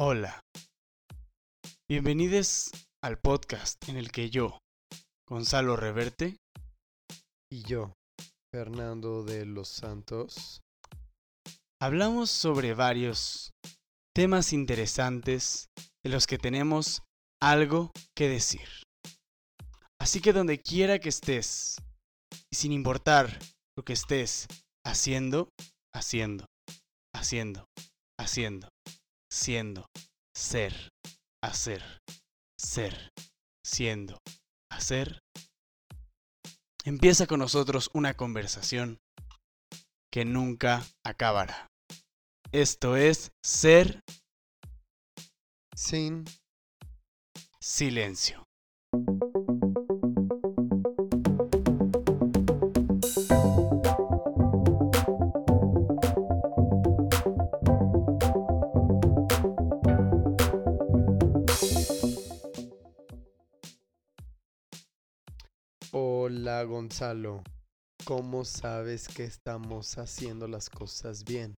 Hola. Bienvenidos al podcast en el que yo, Gonzalo Reverte, Y yo, Fernando de los Santos. hablamos sobre varios temas interesantes de los que tenemos algo que decir. Así que donde quiera que estés, y sin importar lo que estés haciendo, haciendo, haciendo, haciendo, siendo, ser, hacer, ser, siendo, hacer, empieza con nosotros una conversación que nunca acabará. Esto es ser Sin silencio. Hola Gonzalo. ¿Cómo sabes que estamos haciendo las cosas bien?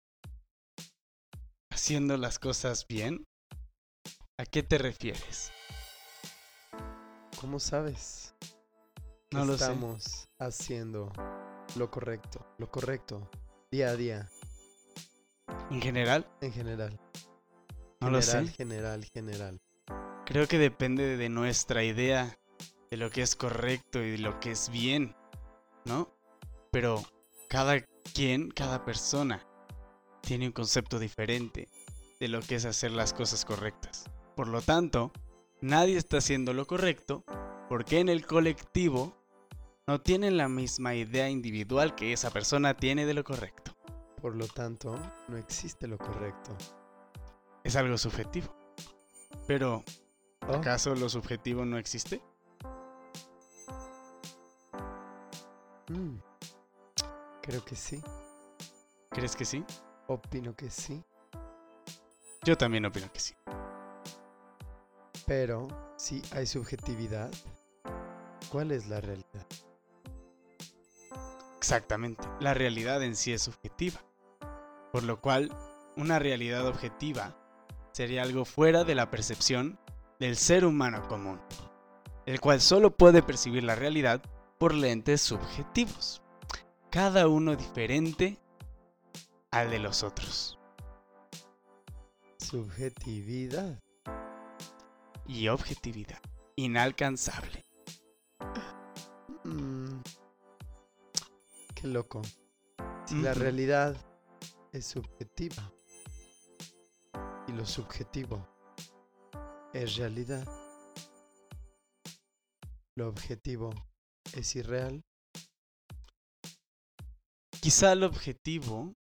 ¿Haciendo las cosas bien? ¿A qué te refieres? ¿Cómo sabes? que No lo sé. estamos haciendo lo correcto, lo correcto, día a día, En general, en general. no lo general, sé. general, general. Creo que depende de nuestra idea de lo que es correcto y de lo que es bien, ¿no? Pero cada quien, cada persona, tiene un concepto diferente de lo que es hacer las cosas correctas. Por lo tanto, nadie está haciendo lo correcto porque en el colectivo no tienen la misma idea individual que esa persona tiene de lo correcto. Por lo tanto, no existe lo correcto. Es algo subjetivo. Pero, Oh, ¿acaso lo subjetivo no existe? Mm, Creo que sí. ¿Crees que sí? Opino que sí. Yo también opino que sí. Pero si hay subjetividad, ¿cuál es la realidad? Exactamente. La realidad en sí es subjetiva. Por lo cual, una realidad objetiva sería algo fuera de la percepción del ser humano común, el cual solo puede percibir la realidad por lentes subjetivos, cada uno diferente al de los otros. Subjetividad. Y objetividad, inalcanzable. Mm, Qué loco. Si la realidad es subjetiva y lo subjetivo es realidad, lo objetivo es irreal, Quizá el objetivo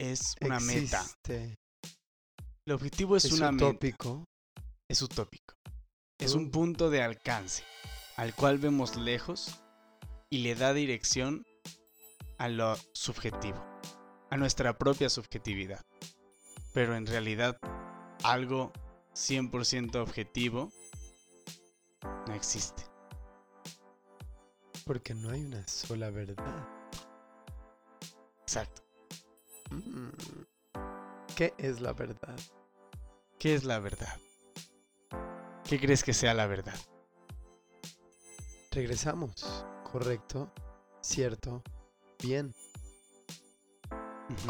es una meta. existe, El objetivo es, es una meta. es utópico. Es un punto de alcance al cual vemos lejos y le da dirección a lo subjetivo, a nuestra propia subjetividad. Pero en realidad algo 100% objetivo no existe. Porque no hay una sola verdad. Exacto. Mm, ¿Qué es la verdad? ¿Qué es la verdad? ¿Qué crees que sea la verdad? Regresamos. Correcto, cierto, bien.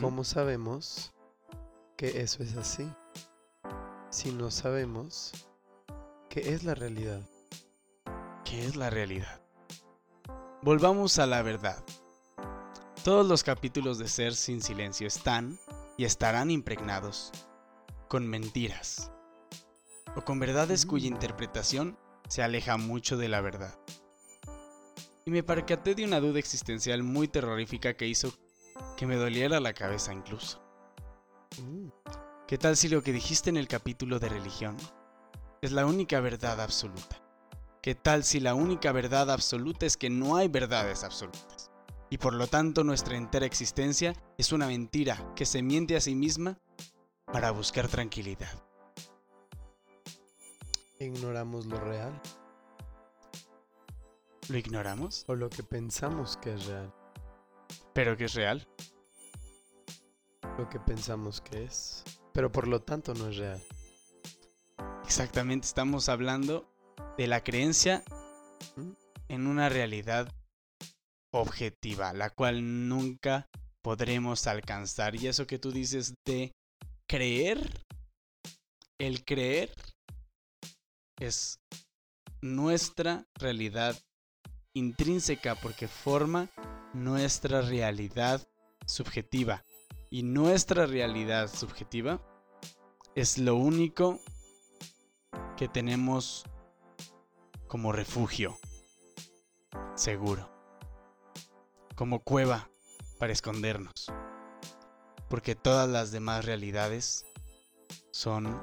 ¿Cómo sabemos que eso es así? Si no sabemos qué es la realidad. ¿Qué es la realidad? Volvamos a la verdad. Todos los capítulos de Ser sin Silencio están y estarán impregnados con mentiras o con verdades cuya Mm. interpretación se aleja mucho de la verdad. Y me percaté de una duda existencial muy terrorífica que hizo que me doliera la cabeza incluso. Mm, ¿Qué tal si lo que dijiste en el capítulo de religión es la única verdad absoluta? ¿Qué tal si la única verdad absoluta es que no hay verdades absolutas? Y por lo tanto nuestra entera existencia es una mentira que se miente a sí misma para buscar tranquilidad. Ignoramos lo real ¿Lo ignoramos? o lo que pensamos que es real. ¿Pero que es real? Lo que pensamos que es. Pero por lo tanto no es real. Exactamente, estamos hablando de la creencia en una realidad objetiva, la cual nunca podremos alcanzar. Y eso que tú dices de creer, el creer es nuestra realidad intrínseca porque forma nuestra realidad subjetiva. Y nuestra realidad subjetiva es lo único que tenemos como refugio seguro, como cueva para escondernos, porque todas las demás realidades son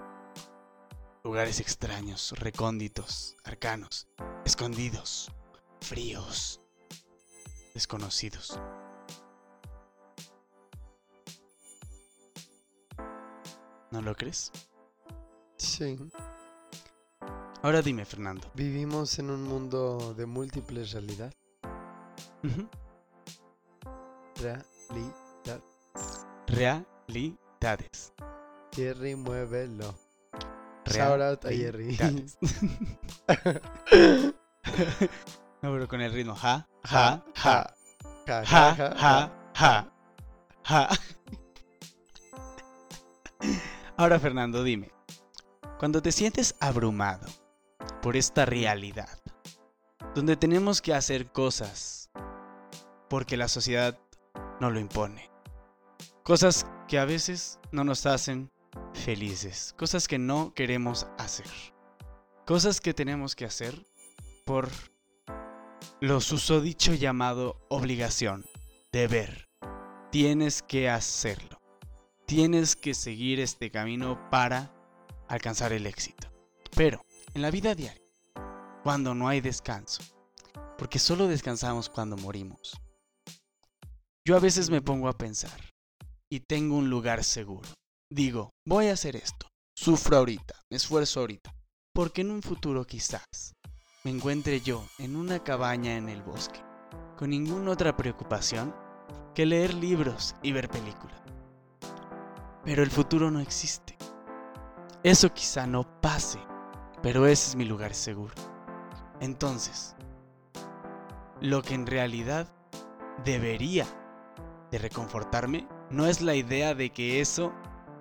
lugares extraños, recónditos, arcanos, escondidos, fríos, desconocidos. ¿No lo crees? Sí. Ahora dime, Fernando. Vivimos en un mundo de múltiples realidades. Realidad. Realidades. Jerry, muévelo. Shout out a Jerry. no, pero con el ritmo. Ja, ja, ja. Ja, Ja, ja, ja. Ja. Ahora, Fernando, dime. Cuando te sientes abrumado por esta realidad, donde tenemos que hacer cosas porque la sociedad no lo impone, cosas que a veces no nos hacen felices, cosas que no queremos hacer, cosas que tenemos que hacer por lo susodicho llamado obligación, deber. Tienes que hacerlo. Tienes que seguir este camino para alcanzar el éxito. Pero en la vida diaria, cuando no hay descanso, porque solo descansamos cuando morimos, yo a veces me pongo a pensar y tengo un lugar seguro. Digo, voy a hacer esto. Sufro ahorita, me esfuerzo ahorita. Porque en un futuro quizás me encuentre yo en una cabaña en el bosque, con ninguna otra preocupación que leer libros y ver películas. Pero el futuro no existe. Eso quizá no pase, pero ese es mi lugar seguro. Entonces, lo que en realidad debería de reconfortarme no es la idea de que eso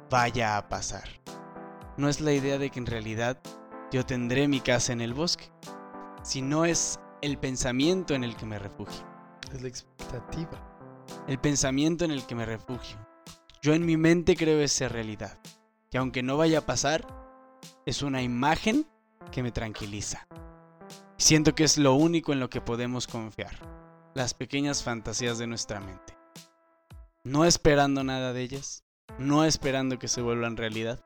vaya a pasar. No es la idea de que en realidad yo tendré mi casa en el bosque, sino es el pensamiento en el que me refugio. Es la expectativa. El pensamiento en el que me refugio. Yo en mi mente creo esa realidad. Que aunque no vaya a pasar, es una imagen que me tranquiliza. Siento que es lo único en lo que podemos confiar. Las pequeñas fantasías de nuestra mente. No esperando nada de ellas. No esperando que se vuelvan realidad.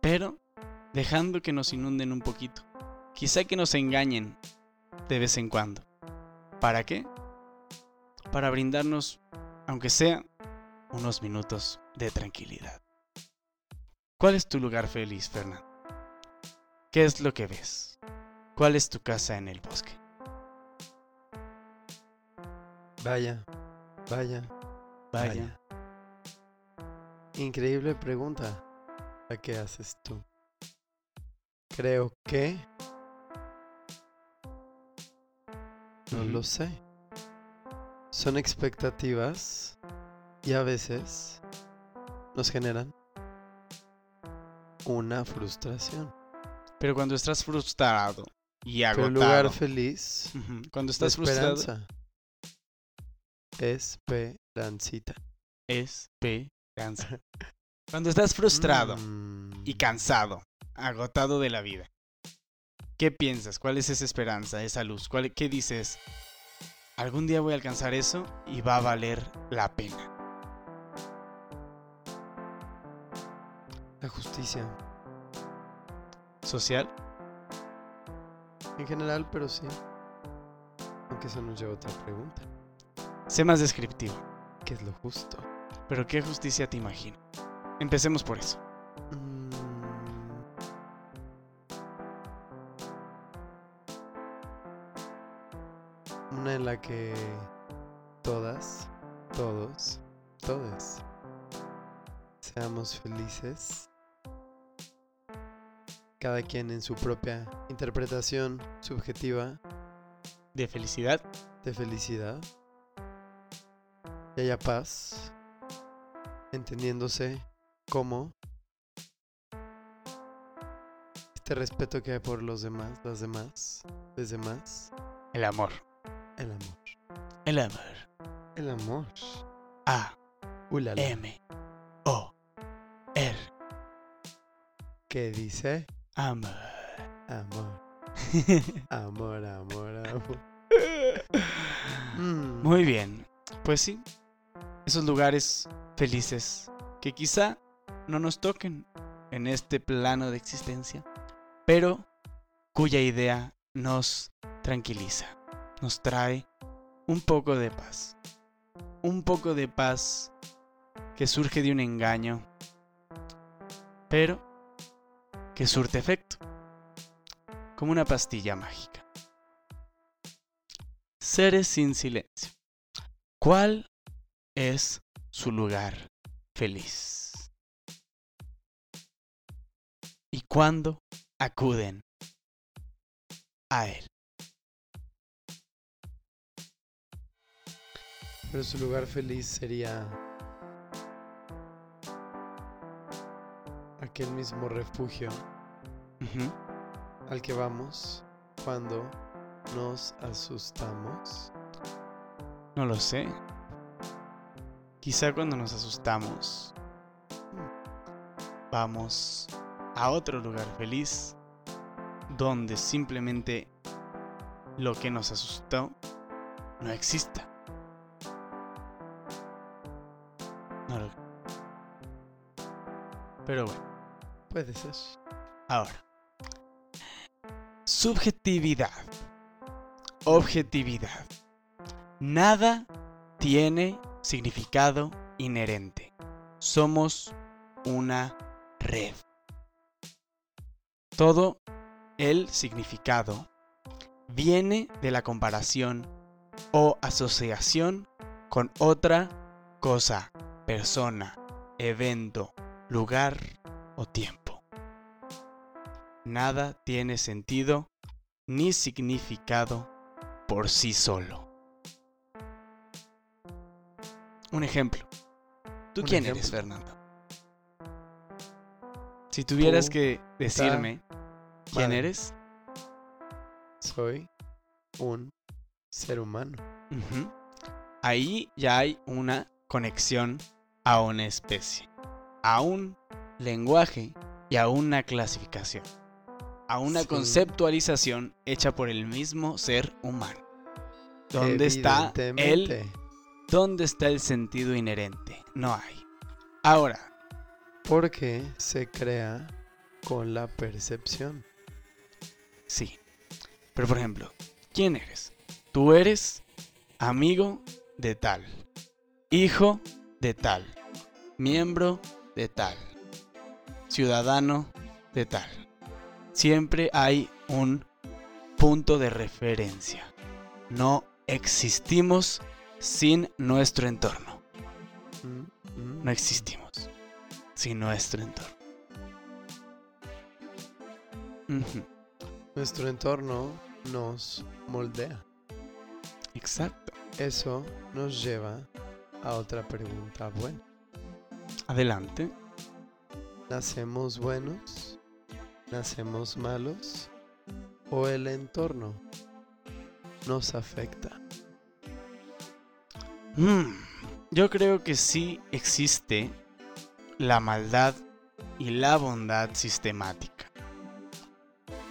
Pero dejando que nos inunden un poquito. Quizá que nos engañen de vez en cuando. ¿Para qué? Para brindarnos, aunque sea, unos minutos de tranquilidad. ¿Cuál es tu lugar feliz, Fernando? ¿Qué es lo que ves? ¿Cuál es tu casa en el bosque? Vaya, vaya, Vaya. Increíble pregunta. ¿A qué haces tú? Creo que... No lo sé. Son expectativas y a veces nos generan una frustración. Pero cuando estás frustrado y agotado, el lugar feliz, cuando estás frustrado, esperanza. Esperancita. esperanza. Cuando estás frustrado Mm. y cansado, agotado de la vida, ¿qué piensas? ¿Cuál es esa esperanza, esa luz? ¿Cuál, ¿Qué dices? Algún día voy a alcanzar eso y va a valer la pena. La justicia. Social, En general, pero sí. Aunque eso nos lleva a otra pregunta. sé más descriptivo. ¿Qué es lo justo? Pero ¿qué justicia te imagino? Empecemos por eso. Mm. Una en la que todas, todos, todes seamos felices cada quien en su propia interpretación subjetiva De felicidad. de felicidad. Y haya paz, entendiéndose como este respeto que hay por los demás, las demás, los demás, El amor. el amor. El amor. El amor. A. Ulala. M. O. R. ¿Qué dice? Amor. Amor, amor, amor, amor. Mm, Muy bien. Pues sí. Esos lugares felices que quizá no nos toquen en este plano de existencia, pero cuya idea nos tranquiliza, nos trae un poco de paz. Un poco de paz que surge de un engaño, pero que surte efecto, como una pastilla mágica. Seres sin silencio. ¿Cuál es su lugar feliz? ¿Y cuándo acuden a él? Pero su lugar feliz sería aquel mismo refugio al que vamos cuando nos asustamos. No lo sé. Quizá cuando nos asustamos, vamos a otro lugar feliz donde simplemente lo que nos asustó no exista. No lo- Pero bueno, Puede ser. ahora. Subjetividad. Objetividad. Nada tiene significado inherente. Somos una red. Todo el significado viene de la comparación o asociación con otra cosa, persona, evento, lugar o tiempo. Nada tiene sentido ni significado por sí solo. Un ejemplo. ¿Tú Un quién ejemplo. eres, Fernando? Si tuvieras que decirme quién madre. eres, Soy un ser humano. Ahí ya hay una conexión a una especie, a un lenguaje y a una clasificación, a una Sí. conceptualización hecha por el mismo ser humano. ¿Dónde está el, dónde está el sentido inherente? No hay. Ahora, Porque se crea con la percepción. sí. Pero por ejemplo, ¿quién eres? Tú eres amigo de tal, hijo de tal, miembro de tal, ciudadano de tal. Siempre hay un punto de referencia. No existimos sin nuestro entorno. No existimos sin nuestro entorno. Nuestro entorno nos moldea. Exacto. Eso nos lleva a otra pregunta buena. Adelante. ¿Nacemos buenos? ¿Nacemos malos? ¿O el entorno nos afecta? Mm, yo creo que sí existe la maldad y la bondad sistemática.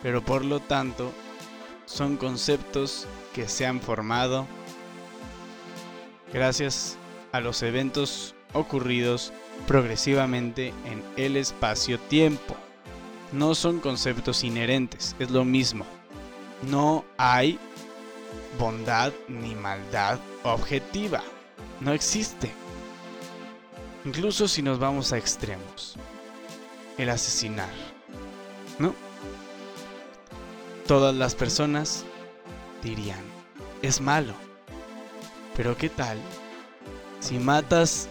Pero por lo tanto, son conceptos que se han formado gracias a los eventos ocurridos progresivamente en el espacio-tiempo. No son conceptos inherentes, es lo mismo. No hay bondad ni maldad objetiva. No existe. Incluso si nos vamos a extremos. El asesinar. ¿No? Todas las personas dirían, es malo. Pero ¿qué tal si matas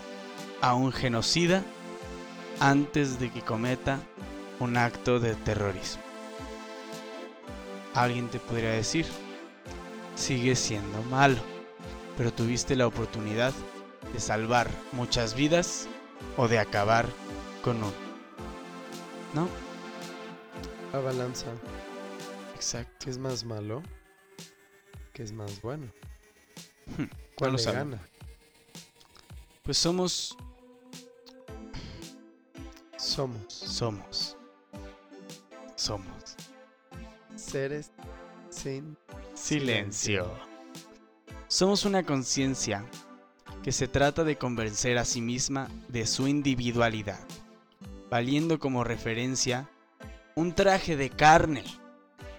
a un genocida antes de que cometa un acto de terrorismo? alguien te podría decir, sigue siendo malo, pero tuviste la oportunidad de salvar muchas vidas o de acabar con uno. ¿No? La balanza. Exacto. ¿Qué es más malo? ¿Qué es más bueno? Hmm, ¿Cuál lo sabemos. gana? Pues somos, Somos somos, somos. seres sin Silencio. Somos una conciencia que se trata de convencer a sí misma de su individualidad, valiendo como referencia un traje de carne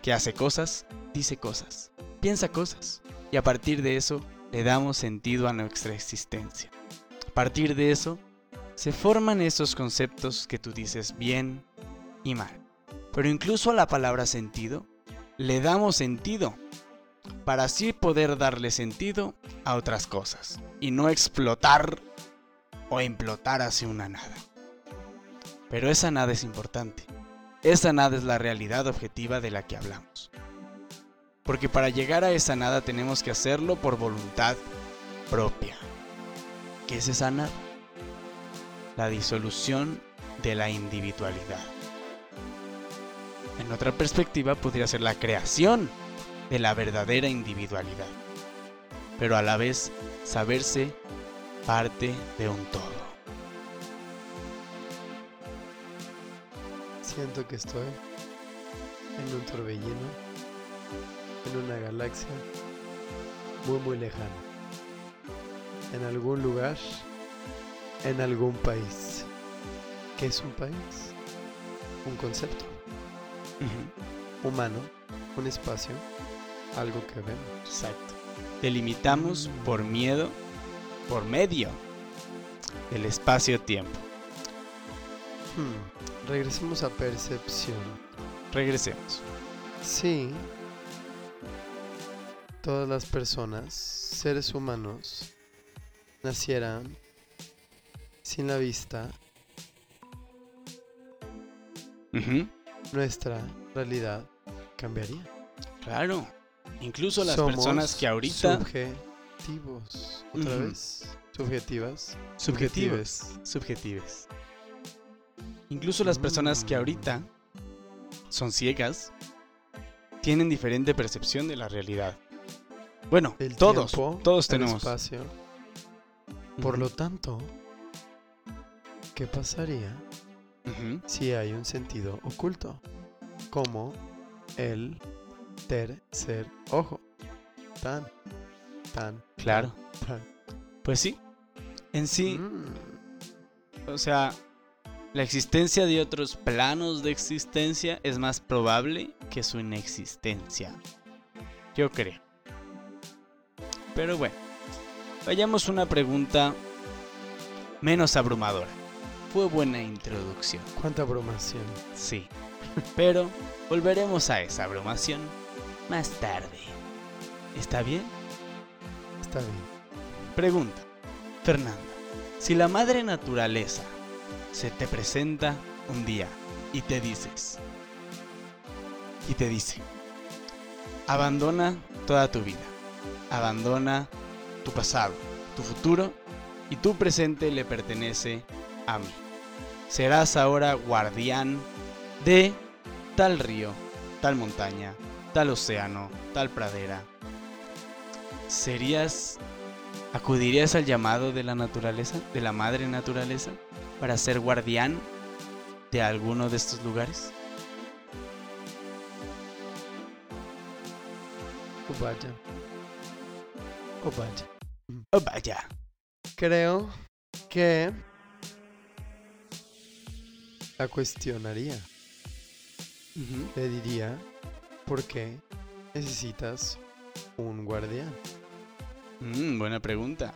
que hace cosas, dice cosas, piensa cosas, y a partir de eso le damos sentido a nuestra existencia. A partir de eso se forman esos conceptos que tú dices bien y mal. Pero incluso a la palabra sentido le damos sentido para así poder darle sentido a otras cosas y no explotar o implotar hacia una nada. Pero esa nada es importante. Esa nada es la realidad objetiva de la que hablamos. Porque para llegar a esa nada tenemos que hacerlo por voluntad propia. ¿Qué es esa nada? La disolución de la individualidad. En otra perspectiva podría ser la creación de la verdadera individualidad, pero a la vez saberse parte de un todo. Siento que estoy en un torbellino, en una galaxia muy muy lejana, en algún lugar, en algún país. ¿Qué es un país? Un concepto humano, un espacio, algo que vemos. Exacto. Delimitamos por miedo, por medio del espacio-tiempo. Hmm, Regresemos a percepción. Regresemos. Sí, todas las personas, seres humanos, nacieran sin la vista, Ujú, nuestra realidad cambiaría. Claro. Incluso las Somos personas que ahorita... Subjetivos. Otra vez. Subjetivas. Subjetivos. Subjetivos. Incluso las personas que Mm. ahorita son ciegas tienen diferente percepción de la realidad. Bueno, El todos, tiempo, todos el tenemos. espacio. Por lo tanto, ¿qué pasaría si hay un sentido oculto? Como el tercer ojo. Tan, tan, Claro. tan. Pues sí. En sí, Mm, o sea, la existencia de otros planos de existencia es más probable que su inexistencia. Yo creo. Pero bueno, vayamos a una pregunta menos abrumadora. Fue buena introducción, Cuánta abrumación. sí. Pero volveremos a esa abrumación más tarde. ¿Está bien? Está bien. Pregunta, Fernanda, si la madre naturaleza se te presenta un día y te dices, y te dice, abandona toda tu vida, abandona tu pasado, tu futuro y tu presente le pertenece a mí. Serás ahora guardián de tal río, tal montaña, tal océano, tal pradera. ¿Serías ¿Acudirías al llamado de la naturaleza, de la madre naturaleza, para ser guardián de alguno de estos lugares? O vaya. O vaya. Oh, vaya. Creo que la cuestionaría. Ujú. Le diría, ¿por qué necesitas un guardián? Mm, buena pregunta.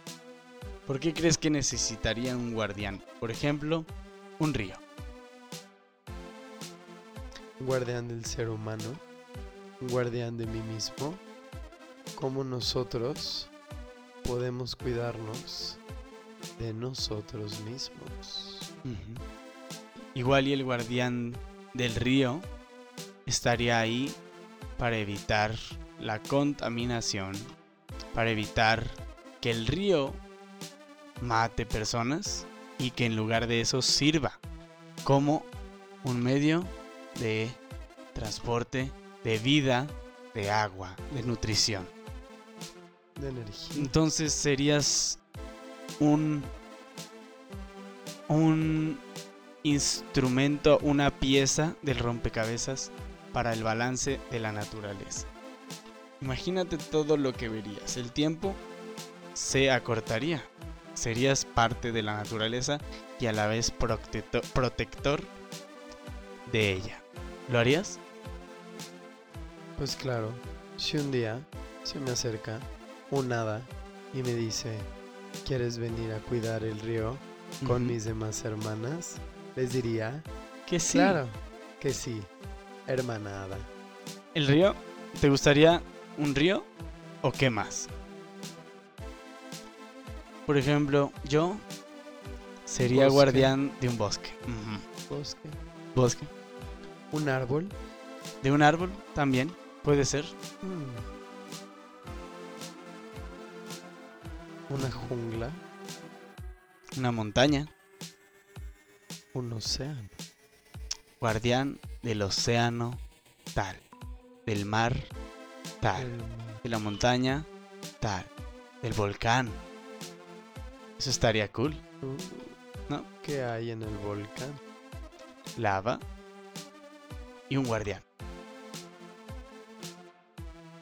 ¿Por qué crees que necesitaría un guardián? Por ejemplo, un río. Un guardián del ser humano, un guardián de mí mismo, cómo nosotros podemos cuidarnos de nosotros mismos. Igual y el guardián del río estaría ahí para evitar la contaminación, para evitar que el río mate personas y que en lugar de eso sirva como un medio de transporte, de vida, de agua, de nutrición. De energía. Entonces serías un un instrumento, una pieza del rompecabezas para el balance de la naturaleza. Imagínate todo lo que verías. El tiempo se acortaría. Serías parte de la naturaleza y a la vez protector, protector de ella. ¿Lo harías? Pues claro, si un día se me acerca un hada y me dice, ¿quieres venir a cuidar el río con mis demás hermanas? Les diría, Que sí. claro, que sí, hermana hada. ¿El río? ¿Te gustaría un río o qué más? Por ejemplo, yo sería Bosque. guardián de un bosque. Bosque. Bosque. Un árbol. De un árbol también, puede ser. Mm. Una jungla. Una montaña. Un océano. Guardián del océano tal. Del mar tal. De la montaña tal. Del volcán. Eso estaría cool. Uh, ¿No? ¿Qué hay en el volcán? Lava. Y un guardián.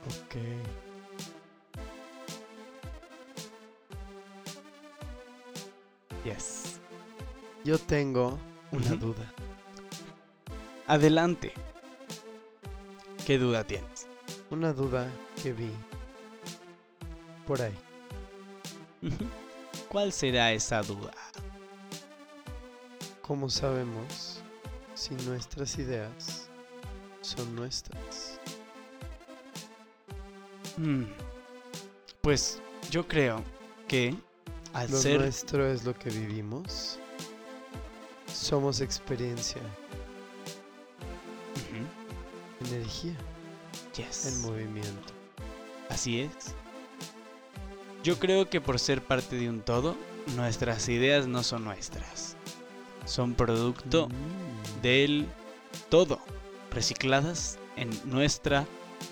Ok. Yes. Yo tengo una duda. Adelante. ¿Qué duda tienes? Una duda que vi por ahí. ¿Cuál será esa duda? ¿Cómo sabemos si nuestras ideas son nuestras? Mm, Pues yo creo que al Lo ser nuestro es lo que vivimos. Somos experiencia, energía Yes. en movimiento. Así es. Yo creo que por ser parte de un todo, nuestras ideas no son nuestras. Son producto Mm. del todo, recicladas en nuestra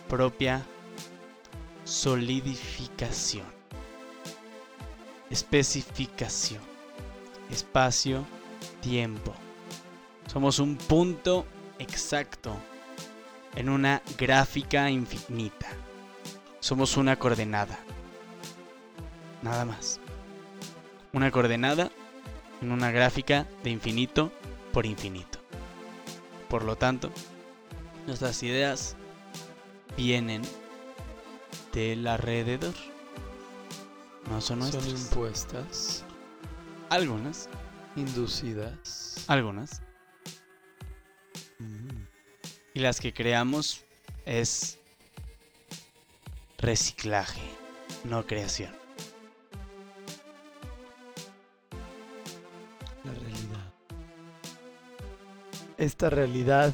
propia solidificación, especificación, espacio, tiempo. Somos un punto exacto en una gráfica infinita. Somos una coordenada. Nada más. Una coordenada en una gráfica de infinito por infinito. Por lo tanto, nuestras ideas vienen del alrededor. No son Son nuestras. impuestas, Algunas, inducidas. algunas. Mm. Y las que creamos es reciclaje, no creación. La realidad. Esta realidad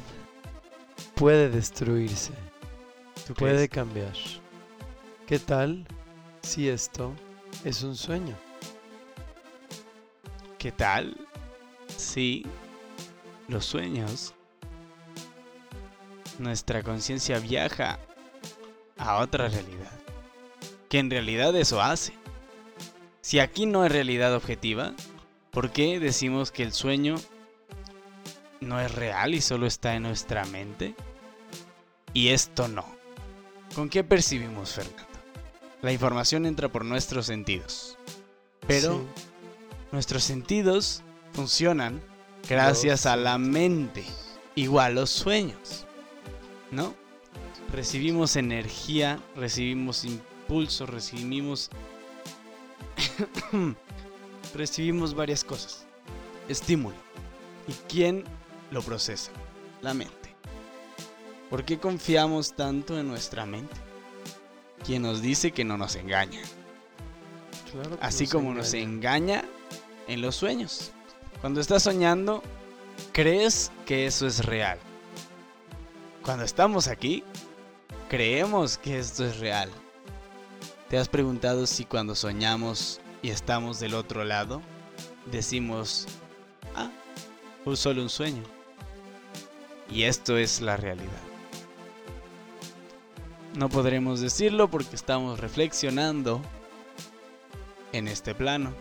puede destruirse, ¿Tú puede cambiar. ¿Qué tal si esto es un sueño? ¿Qué tal? Sí, los sueños. Nuestra conciencia viaja a otra realidad. Que en realidad eso hace. Si aquí no hay realidad objetiva, ¿por qué decimos que el sueño no es real y solo está en nuestra mente? Y esto no. ¿Con qué percibimos, Fernando? La información entra por nuestros sentidos. Pero Nuestros sentidos funcionan gracias a la mente, igual los sueños, ¿no? Recibimos energía, recibimos impulso, recibimos recibimos varias cosas. Estímulo. ¿Y quién lo procesa? La mente. ¿Por qué confiamos tanto en nuestra mente? Quien nos dice que no nos engaña. claro Así nos como nos engaña. En los sueños. Cuando estás soñando, crees que eso es real. Cuando estamos aquí, creemos que esto es real. ¿Te has preguntado si cuando soñamos y estamos del otro lado, decimos, ah, fue solo un sueño? Y esto es la realidad. No podremos decirlo porque estamos reflexionando en este plano.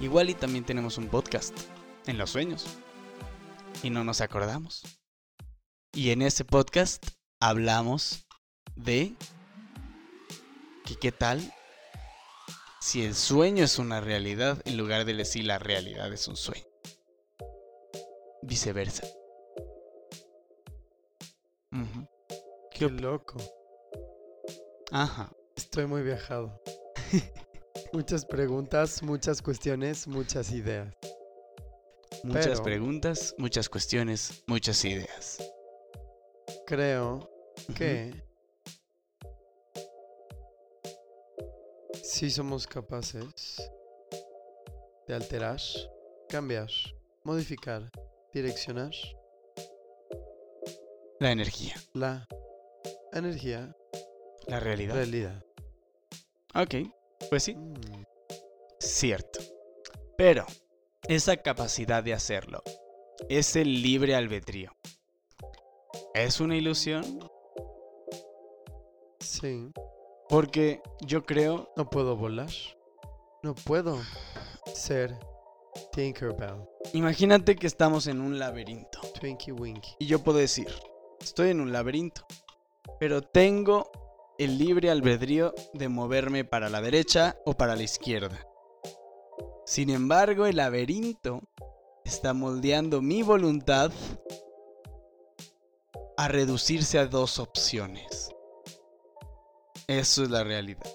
Igual y también tenemos un podcast en los sueños. Y no nos acordamos. Y en ese podcast hablamos de que qué tal si el sueño es una realidad en lugar de decir la realidad es un sueño. Viceversa. Ujú. Qué loco. Ajá. Estoy muy viajado. muchas preguntas, muchas cuestiones, muchas ideas. Muchas Pero- preguntas, muchas cuestiones, muchas ideas. Creo que sí somos capaces de alterar, cambiar, modificar, direccionar La energía, la energía, la realidad. realidad. Ok, pues sí, Mm, cierto. Pero esa capacidad de hacerlo es el libre albedrío. ¿Es una ilusión? Sí, Porque yo creo no puedo volar. No puedo ser Tinkerbell, Imagínate que estamos en un laberinto Twinkie Winky. y yo puedo decir, estoy en un laberinto, pero tengo el libre albedrío de moverme para la derecha o para la izquierda. Sin embargo, el laberinto está moldeando mi voluntad a reducirse a dos opciones. Eso es la realidad.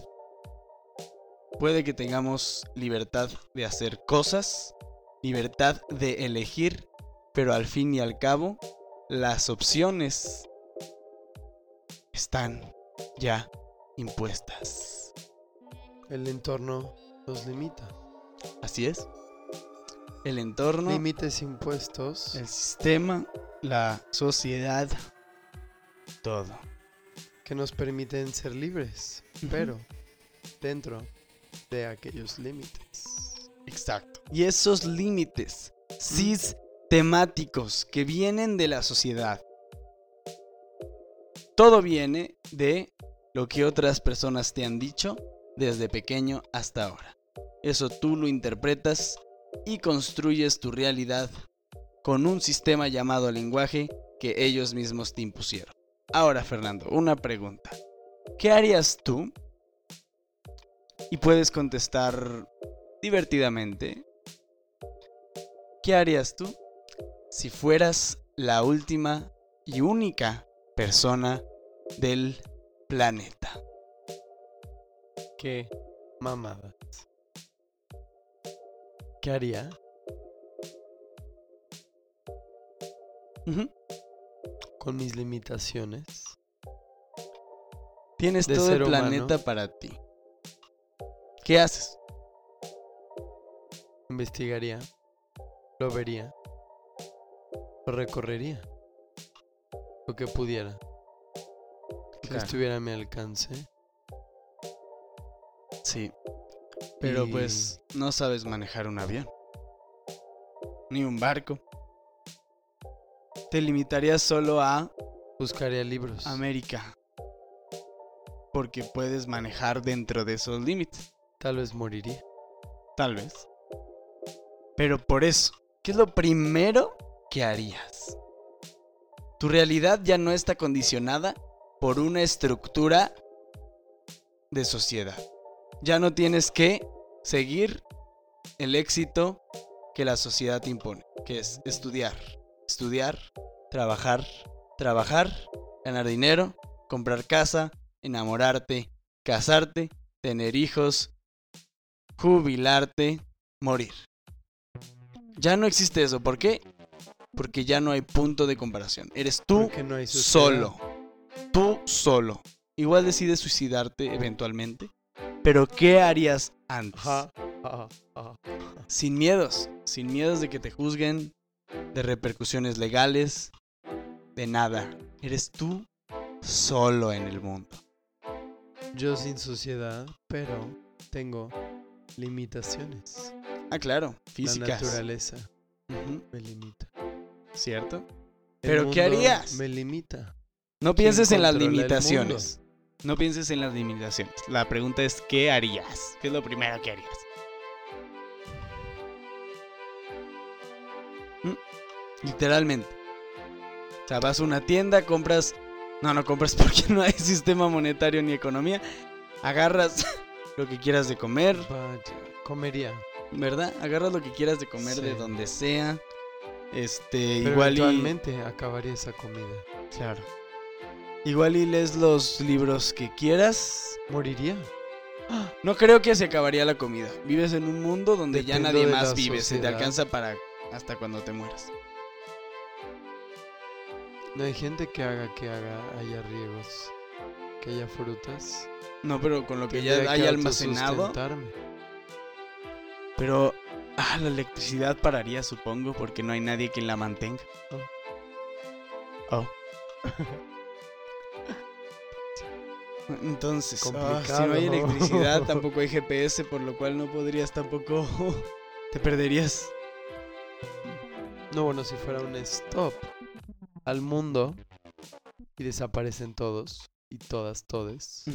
Puede que tengamos libertad de hacer cosas, libertad de elegir, pero al fin y al cabo, las opciones están ya impuestas. El entorno nos limita. Así es. El entorno, Límites impuestos. el sistema, la sociedad, todo. que nos permiten ser libres, pero dentro de aquellos límites. Exacto. Y esos límites sistemáticos que vienen de la sociedad. Todo viene de lo que otras personas te han dicho desde pequeño hasta ahora. Eso tú lo interpretas y construyes tu realidad con un sistema llamado lenguaje que ellos mismos te impusieron. Ahora, Fernando, una pregunta. ¿Qué harías tú? Y puedes contestar divertidamente. ¿Qué harías tú si fueras la última y única persona del planeta? Qué mamadas. ¿Qué haría? Con mis limitaciones. Tienes todo el humano. planeta para ti. ¿Qué haces? Investigaría. Lo vería. Lo recorrería. Lo que pudiera. Que Claro. estuviera a mi alcance. Sí. Pero Y- pues no sabes manejar un avión. Ni un barco. Te limitarías solo a Buscaría libros. América. Porque puedes manejar dentro de esos límites. Tal vez moriría. Tal vez. Pero por eso, ¿qué es lo primero que harías? Tu realidad ya no está condicionada por una estructura de sociedad. Ya no tienes que seguir el éxito que la sociedad te impone, que es estudiar, estudiar, trabajar, trabajar, ganar dinero, comprar casa, enamorarte, casarte, tener hijos, jubilarte, morir. Ya no existe eso. ¿Por qué? Porque ya no hay punto de comparación. Eres tú no solo. Solo. Igual decides suicidarte eventualmente. Pero ¿qué harías antes? Ajá, ajá, ajá. Sin miedos. Sin miedos de que te juzguen, de repercusiones legales, de nada. Eres tú solo en el mundo. Yo sin sociedad, pero tengo limitaciones. Ah, claro, La físicas. naturaleza Ujú, me limita. ¿Cierto? El ¿Pero qué harías? Me limita. No pienses en las limitaciones. No pienses en las limitaciones. La pregunta es, ¿qué harías? ¿Qué es lo primero que harías? Mm, Literalmente. O sea, vas a una tienda, compras... No, no compras porque no hay sistema monetario ni economía. Agarras lo que quieras de comer, Vaya, comería. ¿verdad? Agarras lo que quieras de comer de donde sea. Este, Pero igual y... acabaría esa comida. Claro. Igual y lees los libros que quieras. ¿Moriría? No creo que se acabaría la comida. Vives en un mundo donde ya nadie más vive. Se te alcanza para hasta cuando te mueras. No hay gente que haga que haga haya riegos, que haya frutas. No, pero con lo que Tendría ya hay que almacenado. Pero ah, la electricidad pararía, supongo, porque no hay nadie quien la mantenga. Oh. Entonces, ah, si no hay electricidad, tampoco hay GPS, por lo cual no podrías tampoco. Te perderías. No, bueno, si fuera un stop al mundo y desaparecen todos y todas, todes.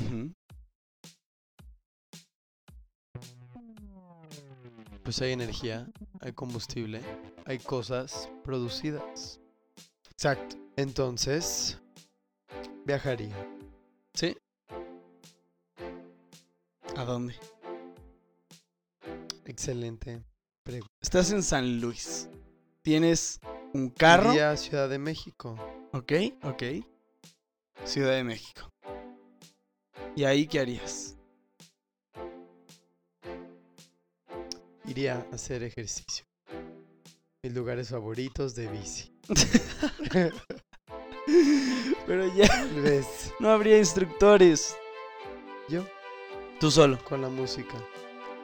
Pues hay energía, hay combustible, hay cosas producidas. Exacto. Entonces, viajaría. ¿A dónde? Excelente pregunta. Estás en San Luis. Tienes un carro. Iría a Ciudad de México. Ok, ok. Ciudad de México. ¿Y ahí qué harías? Iría a hacer ejercicio. Mis lugares favoritos de bici. Pero ya ¿Ves? no habría instructores. Yo Tú solo. con la música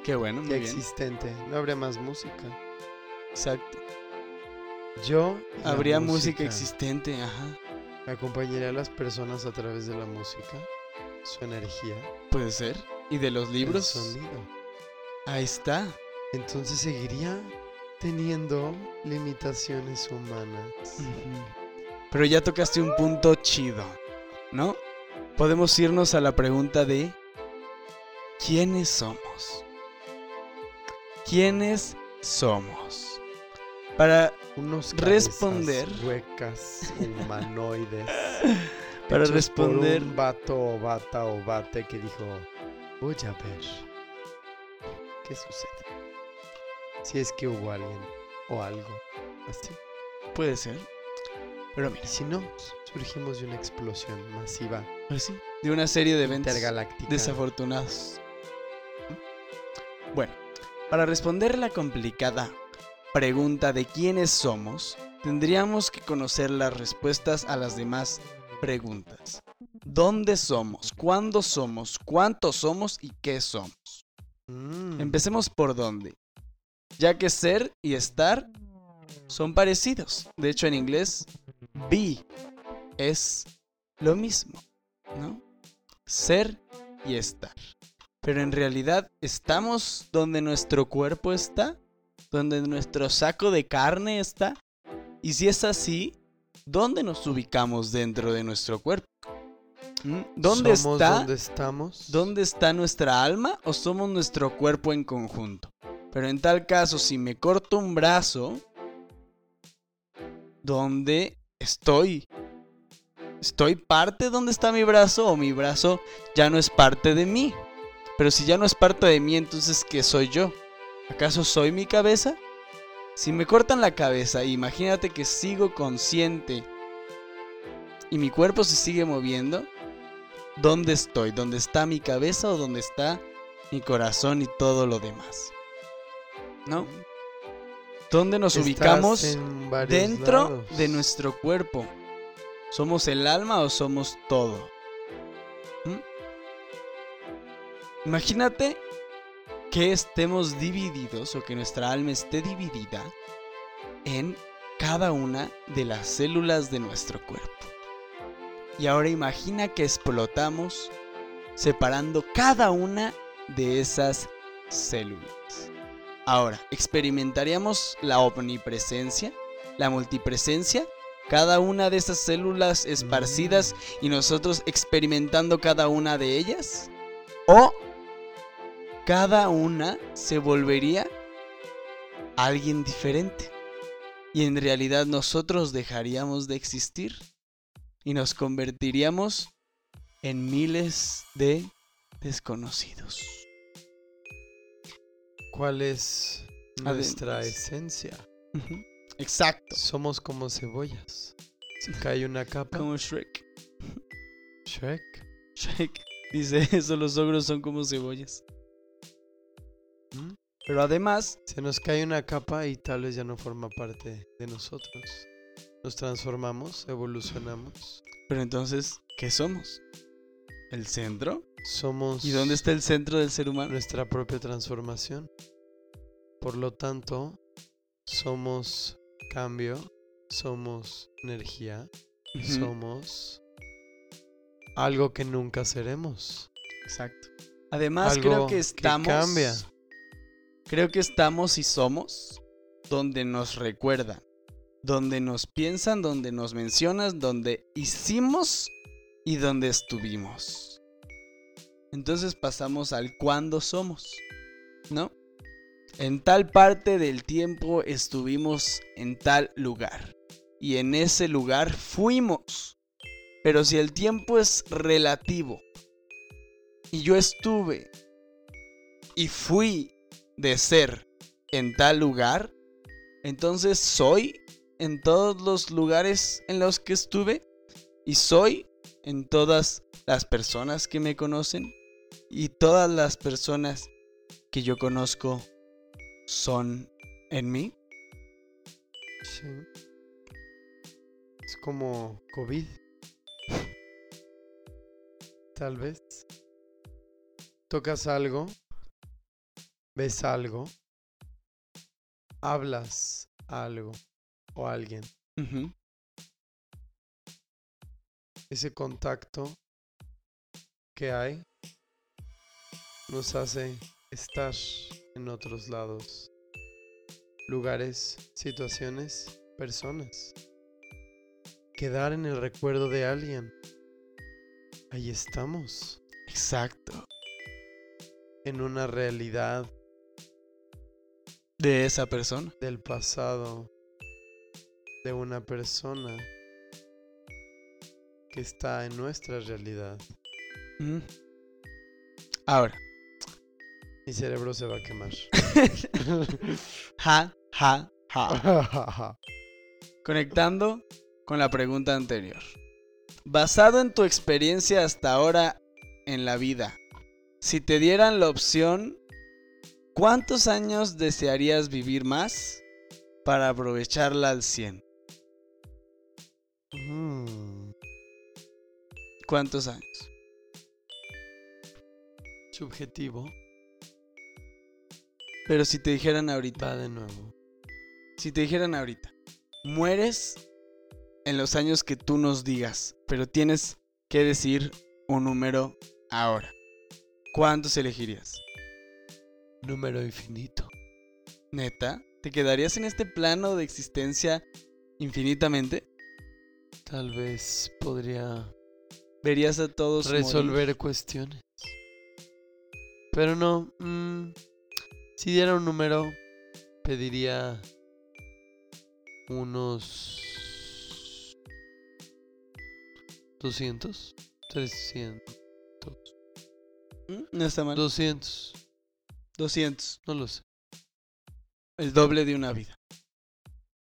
Qué bueno, muy ya bien. existente. No habría más música. Exacto. Yo Habría música existente, ajá. Acompañaría a las personas a través de la música, su energía, Puede ser. ¿Y de los el libros? sonido. Ahí está. Entonces seguiría teniendo limitaciones humanas. Pero ya tocaste un punto chido, ¿no? Podemos irnos a la pregunta de ¿quiénes somos? ¿Quiénes somos? Para, Unos Responder. huecas, humanoides. para responder... Un vato o bata o bate que dijo, voy a ver qué sucede. Si es que hubo alguien o algo así. Puede ser. Pero mira, si no, surgimos de una explosión masiva pues sí, de una serie de eventos intergaláctica. desafortunados. Bueno, para responder la complicada pregunta de quiénes somos, tendríamos que conocer las respuestas a las demás preguntas. ¿Dónde somos? ¿Cuándo somos? ¿Cuántos somos? ¿Y qué somos? Mm. Empecemos por dónde. Ya que ser y estar son parecidos. De hecho, en inglés, be es lo mismo, ¿no? Ser y estar. Pero en realidad, ¿estamos donde nuestro cuerpo está? ¿Donde nuestro saco de carne está? Y si es así, ¿dónde nos ubicamos dentro de nuestro cuerpo? ¿Mm? ¿Dónde ¿Somos está? donde estamos? ¿Dónde está nuestra alma o somos nuestro cuerpo en conjunto? Pero en tal caso, si me corto un brazo, ¿dónde estoy? ¿Estoy parte donde está mi brazo o mi brazo ya no es parte de mí? Pero si ya no es parte de mí, entonces ¿qué soy yo? ¿Acaso soy mi cabeza? Si me cortan la cabeza, imagínate que sigo consciente y mi cuerpo se sigue moviendo, ¿dónde estoy? ¿Dónde está mi cabeza o dónde está mi corazón y todo lo demás? ¿No? ¿Dónde nos Estás ubicamos dentro lados. de nuestro cuerpo? ¿Somos el alma o somos todo? ¿Mm? Imagínate que estemos divididos o que nuestra alma esté dividida en cada una de las células de nuestro cuerpo. Y ahora imagina que explotamos separando cada una de esas células. Ahora, experimentaríamos la omnipresencia, la multipresencia, cada una de esas células esparcidas y nosotros experimentando cada una de ellas. O cada una se volvería alguien diferente. Y en realidad nosotros dejaríamos de existir y nos convertiríamos en miles de desconocidos. ¿Cuál es nuestra esencia? Exacto. Somos como cebollas. Si cae una capa, Como Shrek. Shrek. Shrek dice eso, los ogros son como cebollas. ¿Mm? Pero además, Se nos cae una capa y tal vez ya no forma parte de nosotros. Nos transformamos, evolucionamos. pero entonces, ¿qué somos? ¿El centro? Somos ¿Y dónde está el centro del ser humano? nuestra propia transformación. Por lo tanto, somos cambio, somos energía, somos algo que nunca seremos. Exacto. Además, Algo creo que que estamos. cambia. Creo que estamos y somos donde nos recuerdan, donde nos piensan, donde nos mencionan, donde hicimos y donde estuvimos. Entonces pasamos al cuándo somos, ¿no? En tal parte del tiempo estuvimos en tal lugar. Y en ese lugar fuimos. Pero si el tiempo es relativo y yo estuve y fui de ser en tal lugar, entonces soy en todos los lugares en los que estuve y soy en todas las personas que me conocen y todas las personas que yo conozco son en mí. Sí. Es como COVID. Tal vez. Tocas algo, ves algo, hablas a algo o a alguien. Ese contacto que hay nos hace estar en otros lados, lugares, situaciones, personas. Quedar en el recuerdo de alguien. Ahí estamos, Exacto. en una realidad De esa persona. del pasado de una persona que está en nuestra realidad. Ujú. Ahora. Mi cerebro se va a quemar. Ja, ja, ja. Conectando con la pregunta anterior. Basado en tu experiencia hasta ahora en la vida, si te dieran la opción, ¿cuántos años desearías vivir más para aprovecharla al 100? Mm, ¿Cuántos años? subjetivo. Pero si te dijeran ahorita, Va de nuevo. si te dijeran ahorita, mueres en los años que tú nos digas, pero tienes que decir un número ahora. ¿Cuántos elegirías? Número infinito. Neta, ¿te quedarías en este plano de existencia infinitamente? Tal vez podría ¿Verías a todos morir? resolver cuestiones. Pero no. mm, si diera un número, pediría unos 200, 300, ¿Mm? No está mal. 200, 200. no lo sé. El doble de una vida.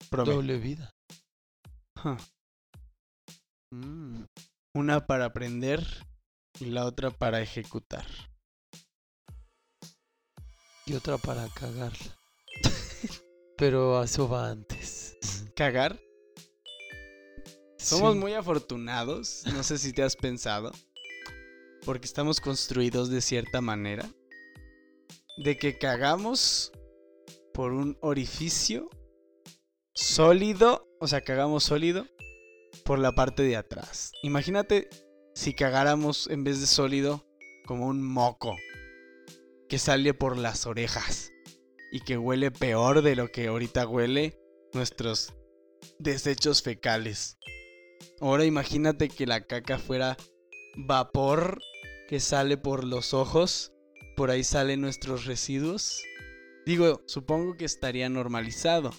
Promedio. Doble vida. Huh. Mm, Una para aprender y la otra para ejecutar. y otra para cagarla. Pero eso va antes. ¿Cagar? Somos Sí. muy afortunados, no sé si te has pensado, porque estamos construidos de cierta manera, de que cagamos por un orificio sólido, o sea, cagamos sólido por la parte de atrás. Imagínate si cagáramos en vez de sólido como un moco que sale por las orejas y que huele peor de lo que ahorita huele nuestros desechos fecales. Ahora imagínate que la caca fuera vapor que sale por los ojos, por ahí salen nuestros residuos. Digo, supongo que estaría normalizado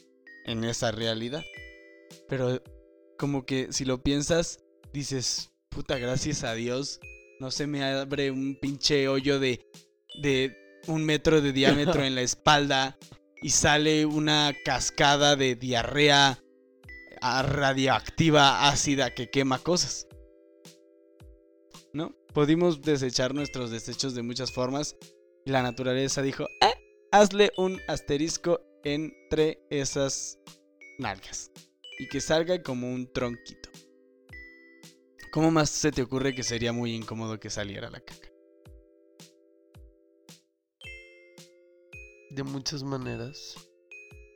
en esa realidad. Pero como que si lo piensas, dices, puta, gracias a Dios, no se me abre un pinche hoyo de, de un metro de diámetro en la espalda y sale una cascada de diarrea radioactiva ácida que quema cosas. ¿No? Pudimos desechar nuestros desechos de muchas formas y la naturaleza dijo, eh, hazle un asterisco entre esas nalgas y que salga como un tronquito. ¿Cómo más se te ocurre que sería muy incómodo que saliera la caca? De muchas maneras.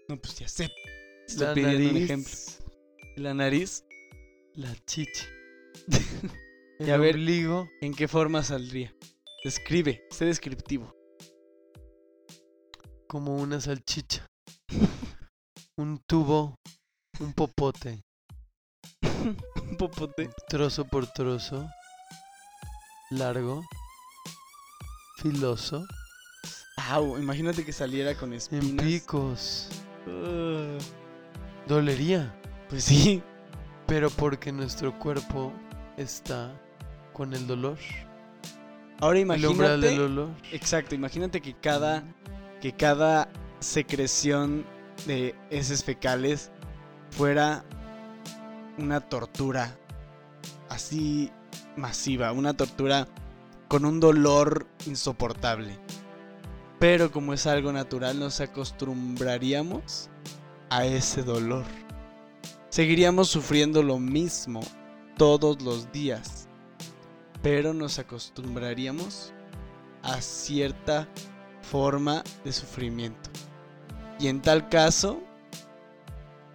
No, pues ya sé. Estoy pidiendo un ejemplo. La nariz. La chicha. y a ver, ¿en qué forma saldría? Describe, sé descriptivo. Como una salchicha. un tubo, un popote. un popote. Trozo por trozo. Largo. Filoso. Au, imagínate que saliera con espinas. En picos. Dolería. Pues sí. Pero porque nuestro cuerpo está con el dolor. Ahora imagínate. El del dolor. Exacto, imagínate que cada. que cada secreción de heces fecales fuera una tortura así masiva, una tortura con un dolor insoportable. Pero como es algo natural, nos acostumbraríamos a ese dolor. Seguiríamos sufriendo lo mismo todos los días, pero nos acostumbraríamos a cierta forma de sufrimiento. Y en tal caso,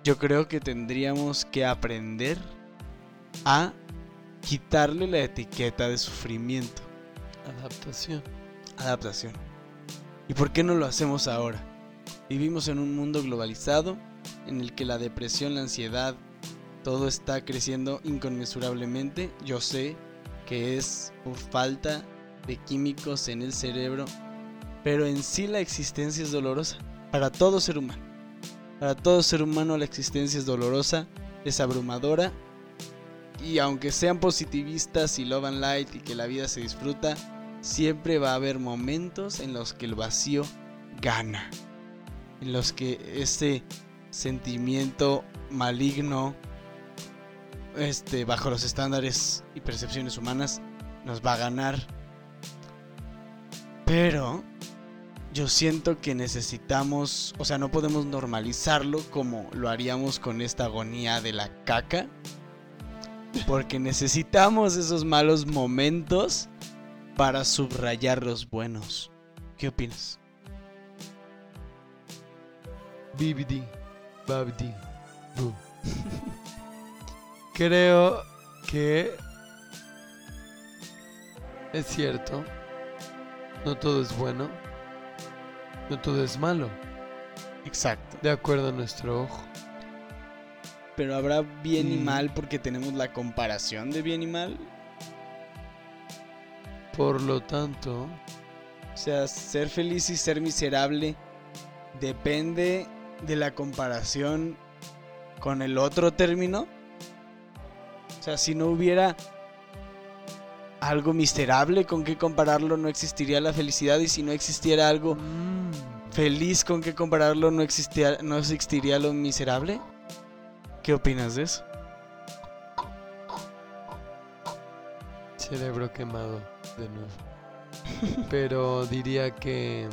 yo creo que tendríamos que aprender a quitarle la etiqueta de sufrimiento. Adaptación. Adaptación. ¿Y por qué no lo hacemos ahora? Vivimos en un mundo globalizado en el que la depresión, la ansiedad, todo está creciendo inconmensurablemente. Yo sé que es por falta de químicos en el cerebro, pero en sí la existencia es dolorosa para todo ser humano. Para todo ser humano la existencia es dolorosa, es abrumadora y aunque sean positivistas y love and light y que la vida se disfruta, siempre va a haber momentos en los que el vacío gana. En los que ese sentimiento maligno, este, bajo los estándares y percepciones humanas, nos va a ganar. Pero yo siento que necesitamos, o sea, no podemos normalizarlo como lo haríamos con esta agonía de la caca. Porque necesitamos esos malos momentos para subrayar los buenos. ¿Qué opinas? BBD. Babdi. Creo que es cierto. No todo es bueno. No todo es malo. Exacto. De acuerdo a nuestro ojo. Pero habrá bien y mal porque tenemos la comparación de bien y mal. Por lo tanto. O sea, ser feliz y ser miserable depende de la comparación con el otro término. O sea, si no hubiera algo miserable con que compararlo, no existiría la felicidad. Y si no existiera algo mm. feliz con que compararlo, no, existía, no existiría lo miserable. ¿Qué opinas de eso? Cerebro quemado de nuevo. Pero diría que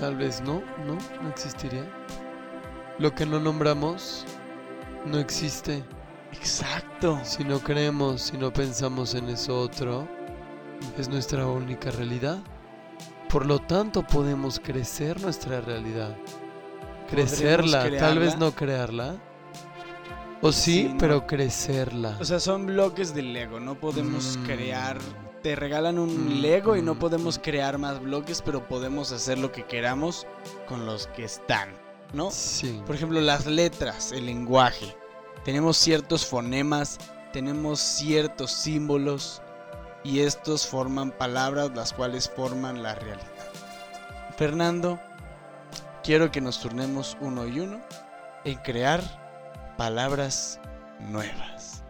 Tal vez no, no, no existiría. Lo que no nombramos no existe. Exacto. Si no creemos, si no pensamos en eso otro, es nuestra única realidad. Por lo tanto, podemos crecer nuestra realidad. Crecerla, tal vez no crearla. O sí, Sí, no. pero crecerla. O sea, son bloques de Lego, no podemos Mm. crear. Te regalan un Mm, Lego y no mm, podemos crear más bloques, pero podemos hacer lo que queramos con los que están, ¿no? sí. Por ejemplo, las letras, el lenguaje. Tenemos ciertos fonemas, tenemos ciertos símbolos y estos forman palabras las cuales forman la realidad. Fernando, quiero que nos turnemos uno y uno en crear palabras nuevas.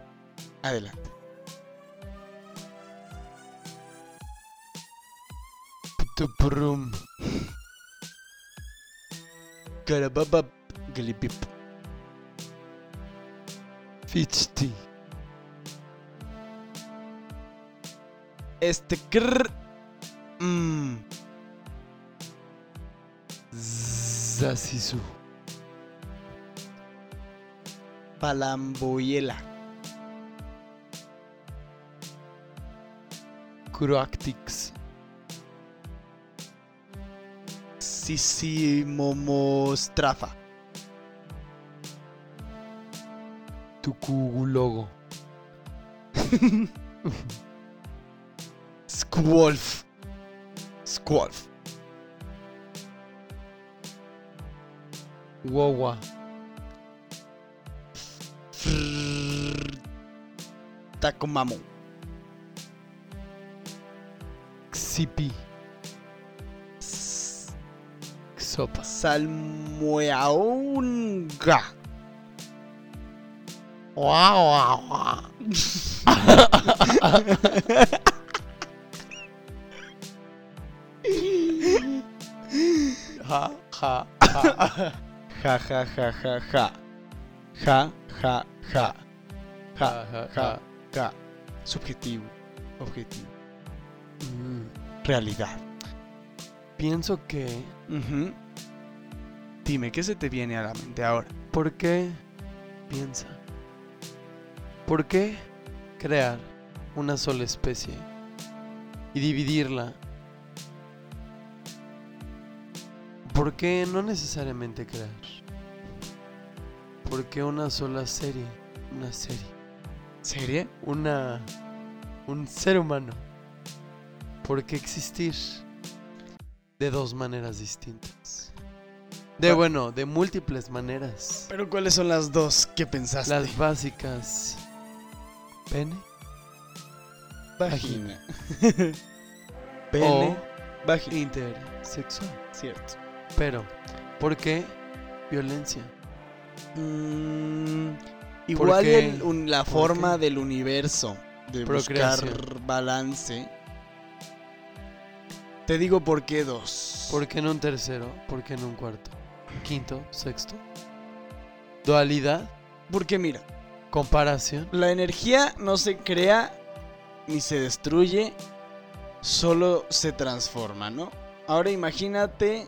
Adelante. Putuprum. Carababab, galipip. Fichti. Este mm, Zasisu. palamboyela. Cruactix. Sisimomostrafa. Tucugulogo. Squolf. Squolf. Wawa. Frrr, Tacomamu. Xipi. Xopa. Salmueaunga. Ja, ja, Ja ja ja ja ja. Ja ja ja. Ja ja, ja ja. Subjetivo. Objetivo. Mm, Realidad. Pienso que. Ujú. Dime, ¿qué se te viene a la mente ahora? ¿Por qué? Piensa. ¿Por qué crear una sola especie y dividirla? ¿Por qué no necesariamente crear? ¿Por qué una sola serie? Una serie. ¿Serie? Una. Un ser humano. ¿Por qué existir de dos maneras distintas? De bueno, de múltiples maneras. ¿Pero cuáles son las dos que pensaste? Las básicas. Pene. Vagina. Pene. Pene. O Vagina. intersexual. Cierto. Pero, ¿por qué violencia? Mm, igual el- un- la ¿Por forma del universo de buscar balance. Te digo por qué dos. ¿Por qué no un tercero? ¿Por qué no un cuarto? ¿Quinto? ¿Sexto? ¿Dualidad? Porque mira, ¿Comparación? la energía no se crea ni se destruye, solo se transforma, ¿no? Ahora imagínate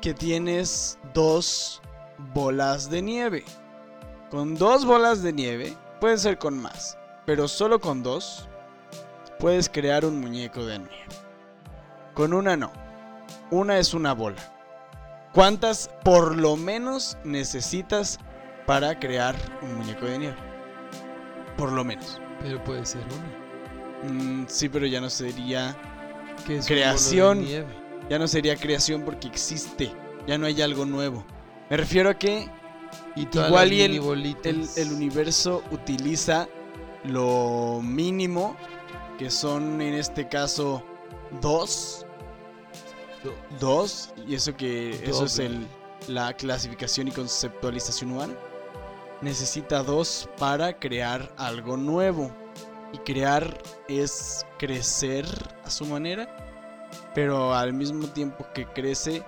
que tienes dos bolas de nieve. Con dos bolas de nieve, puede ser con más, pero solo con dos puedes crear un muñeco de nieve. Con una no. Una es una bola. ¿Cuántas por lo menos necesitas para crear un muñeco de nieve? Por lo menos. Pero puede ser una. Mm, sí, pero ya no sería. ¿Qué es un Creación. Ya no sería creación porque existe. Ya no hay algo nuevo. Me refiero a que Y Igual y el universo utiliza lo mínimo, que son en este caso dos. Do- Dos, y eso que eso es el, la clasificación y conceptualización humana. Necesita dos para crear algo nuevo. Y crear es crecer a su manera, pero al mismo tiempo que crece,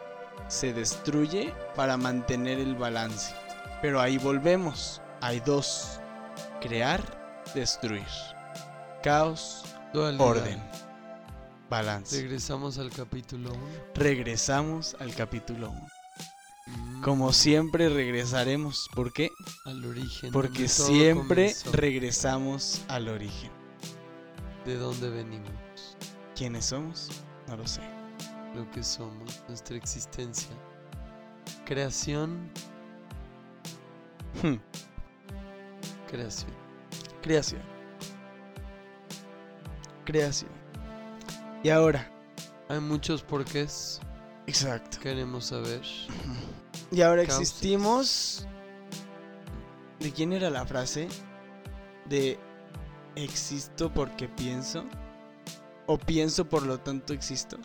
se destruye para mantener el balance. Pero ahí volvemos. Hay dos. Crear, destruir. Caos, Dualidad. orden. Balance. Regresamos al capítulo 1. Regresamos al capítulo 1. Como siempre regresaremos. ¿Por qué? Al origen. Porque siempre comenzó. regresamos al origen. ¿De dónde venimos? ¿Quiénes somos? No lo sé. Lo que somos. Nuestra existencia. Creación, Hmm, creación. Creación. Creación. Y ahora. Hay muchos porqués. Exacto. Queremos saber. Y ahora Causas. existimos. ¿De quién era la frase? De existo porque pienso. O pienso por lo tanto existo.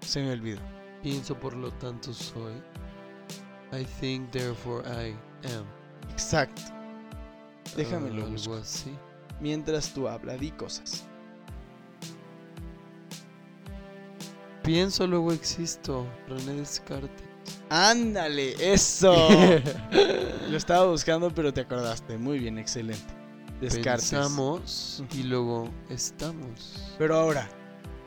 Se me olvidó. Pienso por lo tanto soy. I think therefore I am. Exacto. Déjame Ah, lo algo busco. así. Mientras tú hablas, di cosas. Pienso luego existo. René Descartes. ¡Ándale! ¡Eso! Lo estaba buscando, pero te acordaste. Muy bien, excelente. Descartes. Pensamos y luego estamos. Pero ahora,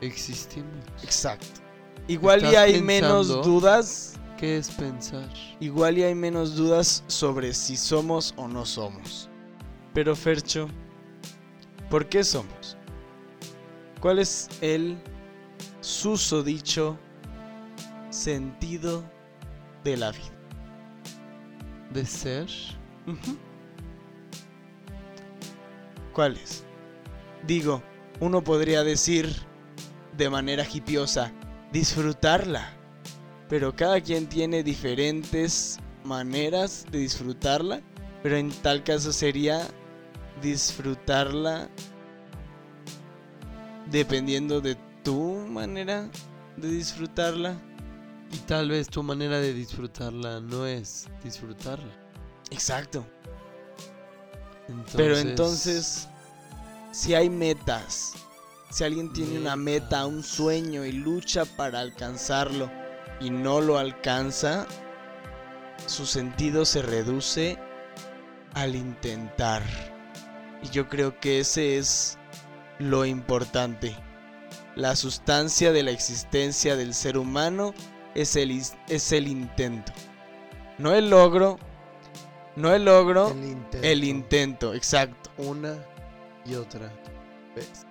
Existimos. exacto. Igual y hay menos dudas. ¿Qué es pensar? Igual y hay menos dudas sobre si somos o no somos. Pero Fercho, ¿por qué somos? ¿Cuál es el susodicho sentido de la vida? ¿De ser? ¿Cuál es? Digo, uno podría decir de manera hipiosa, disfrutarla. Pero cada quien tiene diferentes maneras de disfrutarla. Pero en tal caso sería disfrutarla dependiendo de tu manera de disfrutarla. Y tal vez tu manera de disfrutarla no es disfrutarla. Exacto. Entonces, Pero entonces, si hay metas, si alguien tiene una meta, un sueño y lucha para alcanzarlo y no lo alcanza, su sentido se reduce al intentar. Y yo creo que ese es lo importante. La sustancia de la existencia del ser humano es el, es el intento. No el logro, no el logro, el intento. el intento, exacto. Una y otra vez.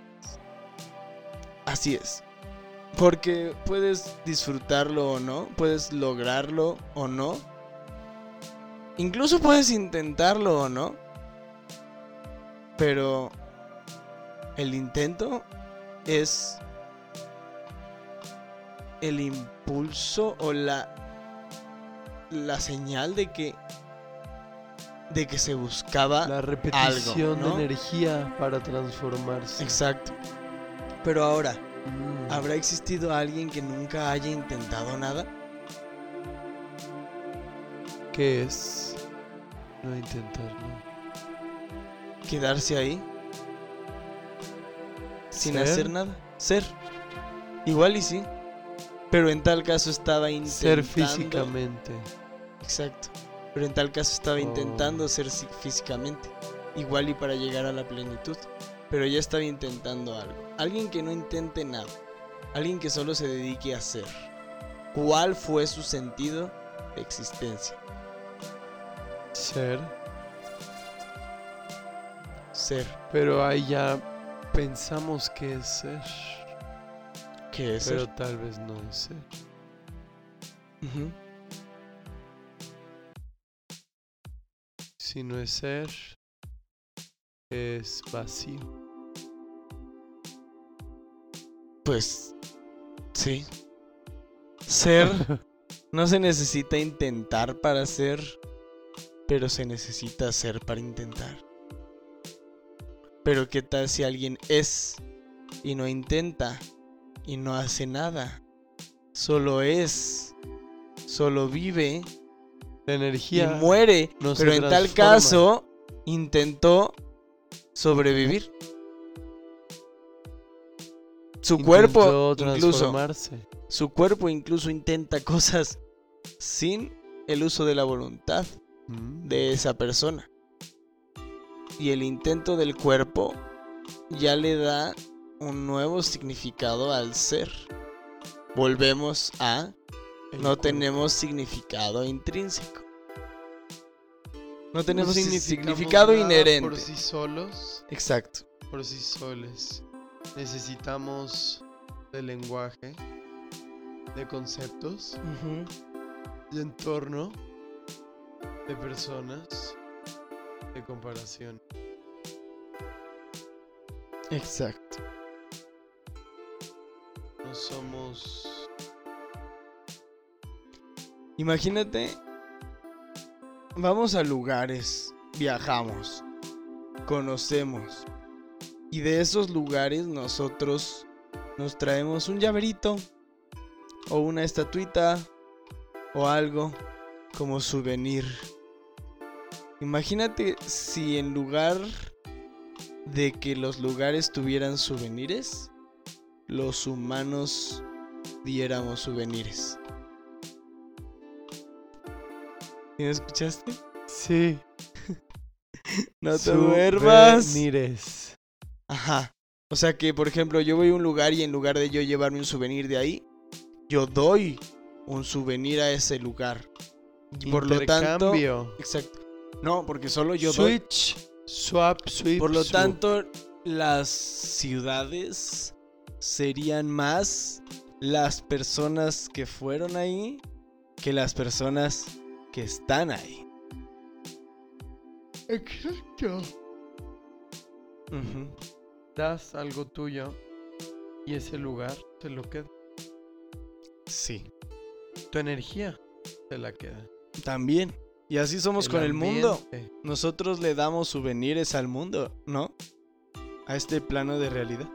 Así es. Porque puedes disfrutarlo o no, puedes lograrlo o no. Incluso puedes intentarlo o no. Pero el intento es el impulso o la la señal de que de que se buscaba La repetición ¿no? de energía para transformarse. exacto. Pero ahora Mm. ¿Habrá existido alguien que nunca haya intentado nada? ¿Qué es? No intentarlo. ¿Quedarse ahí? Sin Ser. hacer nada. Ser. Igual y sí. Pero en tal caso estaba intentando. Ser físicamente. Exacto. Pero en tal caso estaba Oh. intentando ser físicamente. Igual y para llegar a la plenitud. Pero ya estaba intentando algo. Alguien que no intente nada. Alguien que solo se dedique a ser. ¿Cuál fue su sentido de existencia? Ser. Ser. Pero ahí ya pensamos que es ser. ¿Qué es Pero ser? tal vez no es ser. Si no es ser, es vacío. Pues sí. Ser no se necesita intentar para ser, pero se necesita ser para intentar. Pero qué tal si alguien es y no intenta y no hace nada? Solo es, solo vive La y energía muere, no pero en tal caso intentó sobrevivir. Su cuerpo intentó incluso transformarse. su cuerpo incluso intenta cosas sin el uso de la voluntad Mm. de esa persona. Y el intento del cuerpo ya le da un nuevo significado al ser. Volvemos a no tenemos significado intrínseco. No tenemos No significado nada inherente. Por sí solos, Exacto. por sí soles. Necesitamos del lenguaje de conceptos, de entorno, de personas, de comparación. Exacto. No somos... Imagínate, vamos a lugares, viajamos, conocemos. Y de esos lugares nosotros nos traemos un llaverito o una estatuita o algo como souvenir. Imagínate si en lugar de que los lugares tuvieran souvenirs, los humanos diéramos souvenirs. ¿Sí ¿Me escuchaste? Sí. no te duermas. Souvenirs. Ajá. O sea que, por ejemplo, yo voy a un lugar y en lugar de yo llevarme un souvenir de ahí, yo doy un souvenir a ese lugar. Y por lo tanto. Exacto. No, porque solo yo doy. Switch. Swap, switch. Por lo swap. tanto, las ciudades serían más las personas que fueron ahí que las personas que están ahí. Exacto. Das algo tuyo y ese lugar te lo queda. Sí. Tu energía te la queda. También. Y así somos con el mundo. Nosotros le damos souvenirs al mundo, ¿no? A este plano de realidad.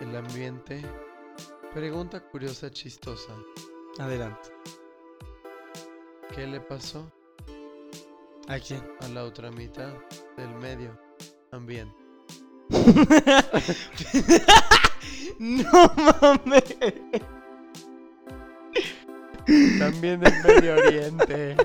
El ambiente. Pregunta curiosa, chistosa. Adelante. ¿Qué le pasó ¿A quién? a la otra mitad del medio ambiente? no mames. También del Medio Oriente.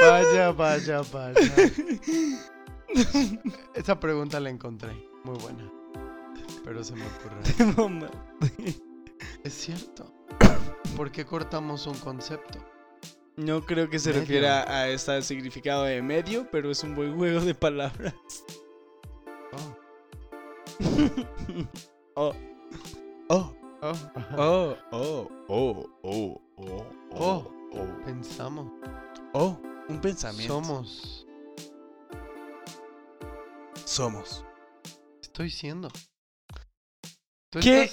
Vaya, vaya, vaya. Esa pregunta la encontré. Muy buena. Pero se me ocurre. Es cierto. ¿Por qué cortamos un concepto? No creo que se Medio. refiera a ese significado de medio, pero es un buen juego de palabras. Oh, Oh, oh, oh, oh, oh, oh, oh, oh, Oh. oh, Pensamos. oh, un pensamiento. Somos. Somos. Estoy siendo. ¿Tú ¿Qué?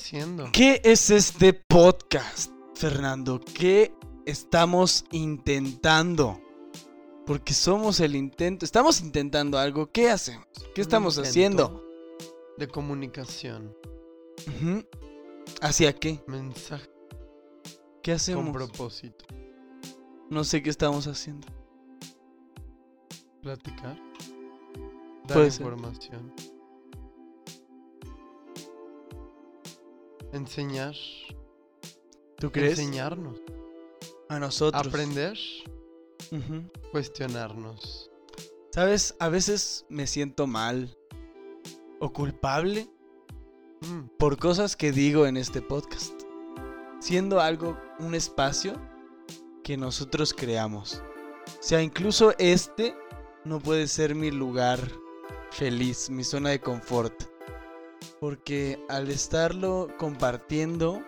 ¿Qué es este podcast, Fernando? ¿Qué estamos intentando? Porque somos el intento. Estamos intentando algo. ¿Qué hacemos? ¿Qué estamos haciendo? De comunicación. ¿Hacia qué? Mensaje ¿Qué con hacemos? propósito. No sé qué estamos haciendo. Platicar. Dar Puede ser. información. Enseñar. ¿Tú crees? Enseñarnos. A nosotros. Aprender. Cuestionarnos. ¿Sabes? A veces me siento mal o culpable Mm, por cosas que digo en este podcast. Siendo algo, un espacio que nosotros creamos. O sea, incluso este no puede ser mi lugar feliz, mi zona de confort. Porque al estarlo compartiendo,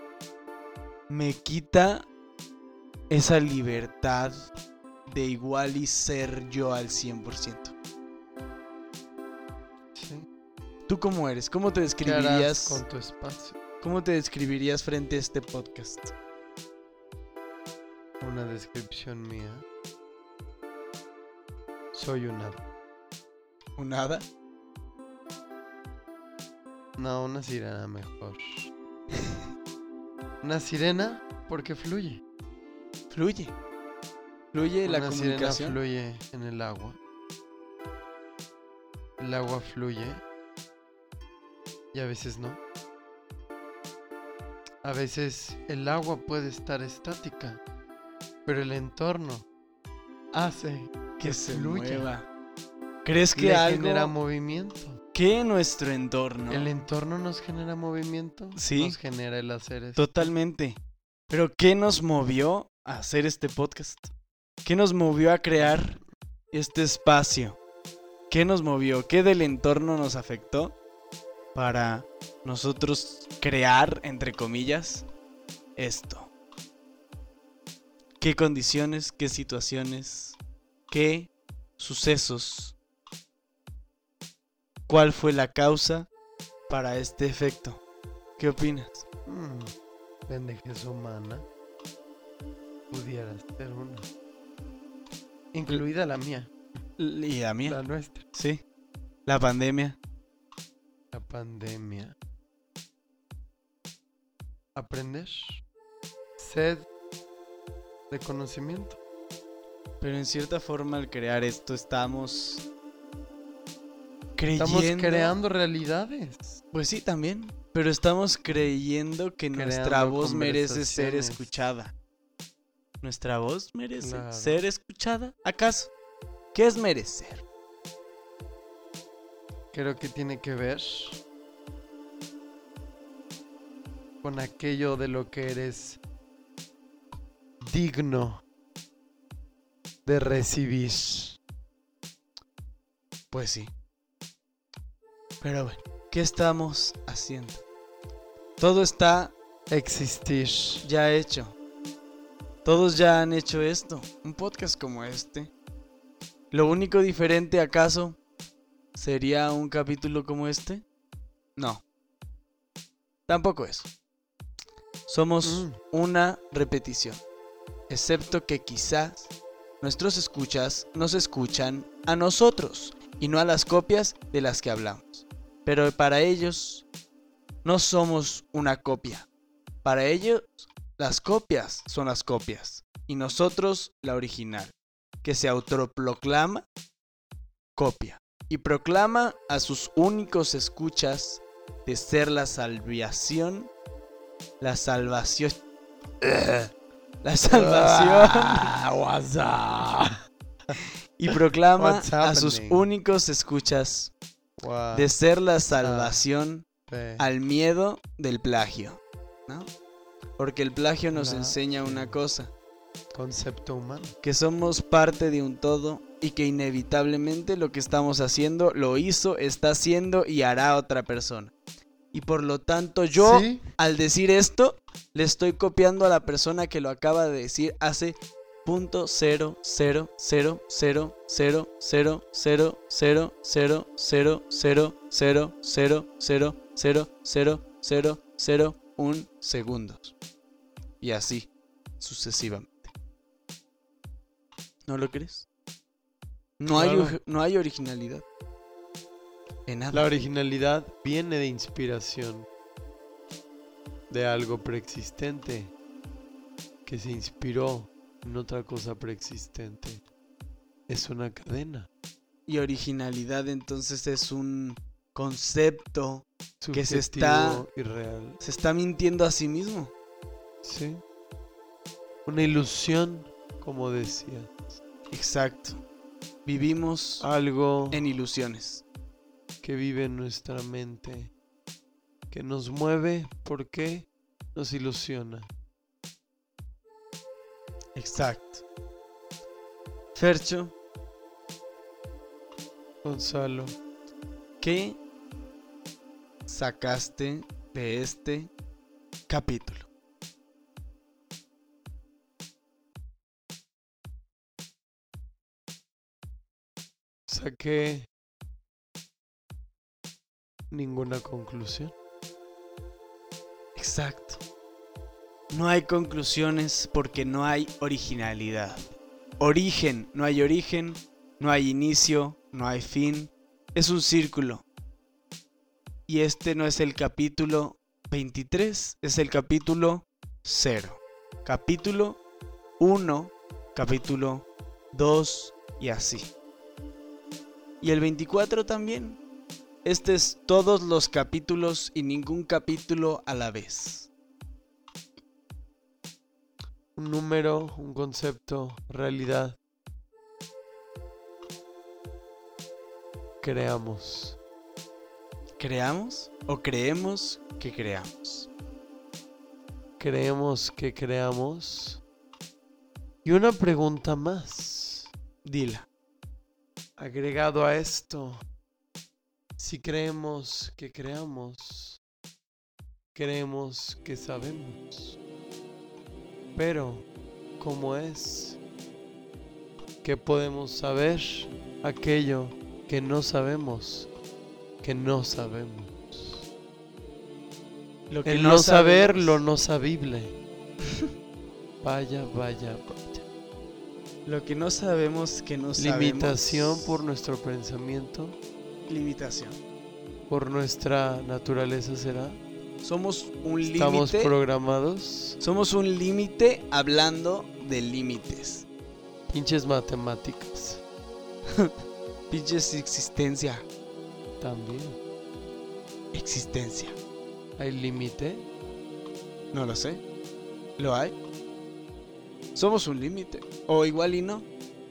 me quita esa libertad de igual y ser yo al 100%. sí. ¿Tú cómo eres? ¿Cómo te ¿Qué harás describirías? con tu espacio? ¿Cómo te describirías frente a este podcast? Una descripción mía. Soy un hada. ¿Un hada? No, una sirena mejor. Una sirena porque fluye. Fluye. Fluye la una sirena comunicación. fluye en el agua. El agua fluye. Y a veces no. A veces el agua puede estar estática. Pero el entorno hace que que se fluya. mueva. ¿Crees que Le algo genera movimiento. que nuestro entorno El entorno nos genera movimiento. Sí. Nos genera el hacer eso. totalmente? Pero ¿qué nos movió a hacer este podcast? ¿Qué nos movió a crear este espacio? ¿Qué nos movió? ¿Qué del entorno nos afectó para nosotros crear, entre comillas, esto? ¿Qué condiciones, qué situaciones, qué sucesos? ¿Cuál fue la causa para este efecto? ¿Qué opinas? Mm, humana. Pudiera ser una. Incluida la mía, Y la mía, la nuestra. sí. La pandemia. La pandemia. Aprender. Sed de conocimiento. Pero en cierta forma al crear esto estamos creyendo... Estamos creando realidades. Pues sí, también. Pero estamos creyendo que nuestra voz merece ser escuchada. ¿Nuestra voz merece ser escuchada? ¿Acaso? ¿Qué es merecer? Creo que tiene que ver con aquello de lo que eres digno de recibir. Pues sí. Pero bueno, ¿qué estamos haciendo? Todo está Existir. ya hecho. Todos ya han hecho esto. Un podcast como este. Lo único diferente acaso sería un capítulo como este. No. Tampoco eso. Somos Mm. una repetición. Excepto que quizás nuestros escuchas nos escuchan a nosotros y no a las copias de las que hablamos. Pero para ellos no somos una copia. Para ellos las copias son las copias y nosotros la original, que se autoproclama copia y proclama a sus únicos escuchas de ser la salvación, la salvación, la salvación. Ah, y proclama a sus únicos escuchas de ser la salvación al miedo del plagio, ¿no? Porque el plagio nos enseña una cosa, concepto humano. que somos parte de un todo y que inevitablemente lo que estamos haciendo lo hizo, está haciendo y hará otra persona. Y por lo tanto yo, ¿Sí? al decir esto, le estoy copiando a la persona que lo acaba de decir hace punto cero cero cero cero cero cero cero cero cero cero cero cero cero cero cero cero cero un segundos. Y así sucesivamente. ¿No lo crees? No hay, Claro. no hay originalidad. En nada. La originalidad viene de inspiración, de algo preexistente que se inspiró en otra cosa preexistente. Es una cadena. Y originalidad entonces es un concepto Que se está- se está mintiendo a sí mismo. Sí. Una ilusión, como decía. Exacto. Vivimos Algo en ilusiones. que vive en nuestra mente, que nos mueve porque nos ilusiona. Exacto. Fercho, Gonzalo, ¿qué sacaste de este capítulo? saqué ninguna conclusión. Exacto. No hay conclusiones porque no hay originalidad. Origen, no hay origen, no hay inicio, no hay fin. Es un círculo. Y este no es el capítulo 23, es el capítulo 0. Capítulo 1, capítulo 2 y así. Y el 24 también. Este es todos los capítulos y ningún capítulo a la vez. Un número, un concepto, realidad. Creamos. ¿Creamos o creemos que creamos? Creemos que creamos Y una pregunta más. Dila. Agregado a esto, si creemos que creamos, creemos que sabemos. Pero, ¿cómo es que podemos saber aquello que no sabemos, que no sabemos? Lo El no, saber lo no sabible. vaya, vaya, vaya. Lo que no sabemos que no sabemos. Limitación por nuestro pensamiento, limitación. por nuestra naturaleza será. Somos un Estamos límite. programados. Somos un límite hablando de límites. Pinches matemáticas. Pinches existencia. También. Existencia. ¿Hay límite? No lo sé. ¿Lo hay? Somos un límite. O igual y no.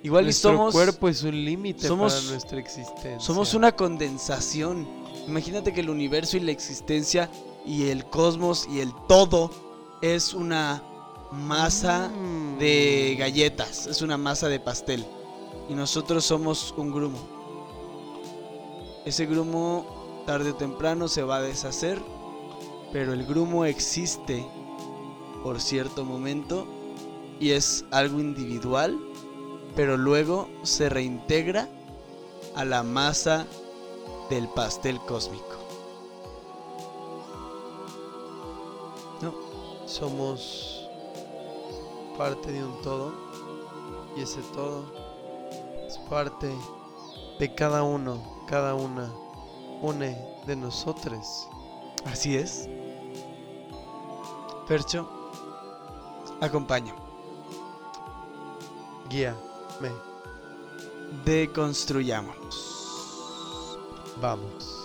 Igual y Nuestro somos. cuerpo es un límite somos- para nuestra existencia. Somos una condensación. Imagínate que el universo y la existencia y el cosmos y el todo es una masa Mm. de galletas, es una masa de pastel. Y nosotros somos un grumo. Ese grumo tarde o temprano se va a deshacer, pero el grumo existe por cierto momento y es algo individual, pero luego se reintegra a la masa del pastel cósmico. Somos parte de un todo y ese todo es parte de cada uno, cada una, une de nosotros. Así es. Percho, acompaña. Guía, me, Deconstruyámonos. vamos.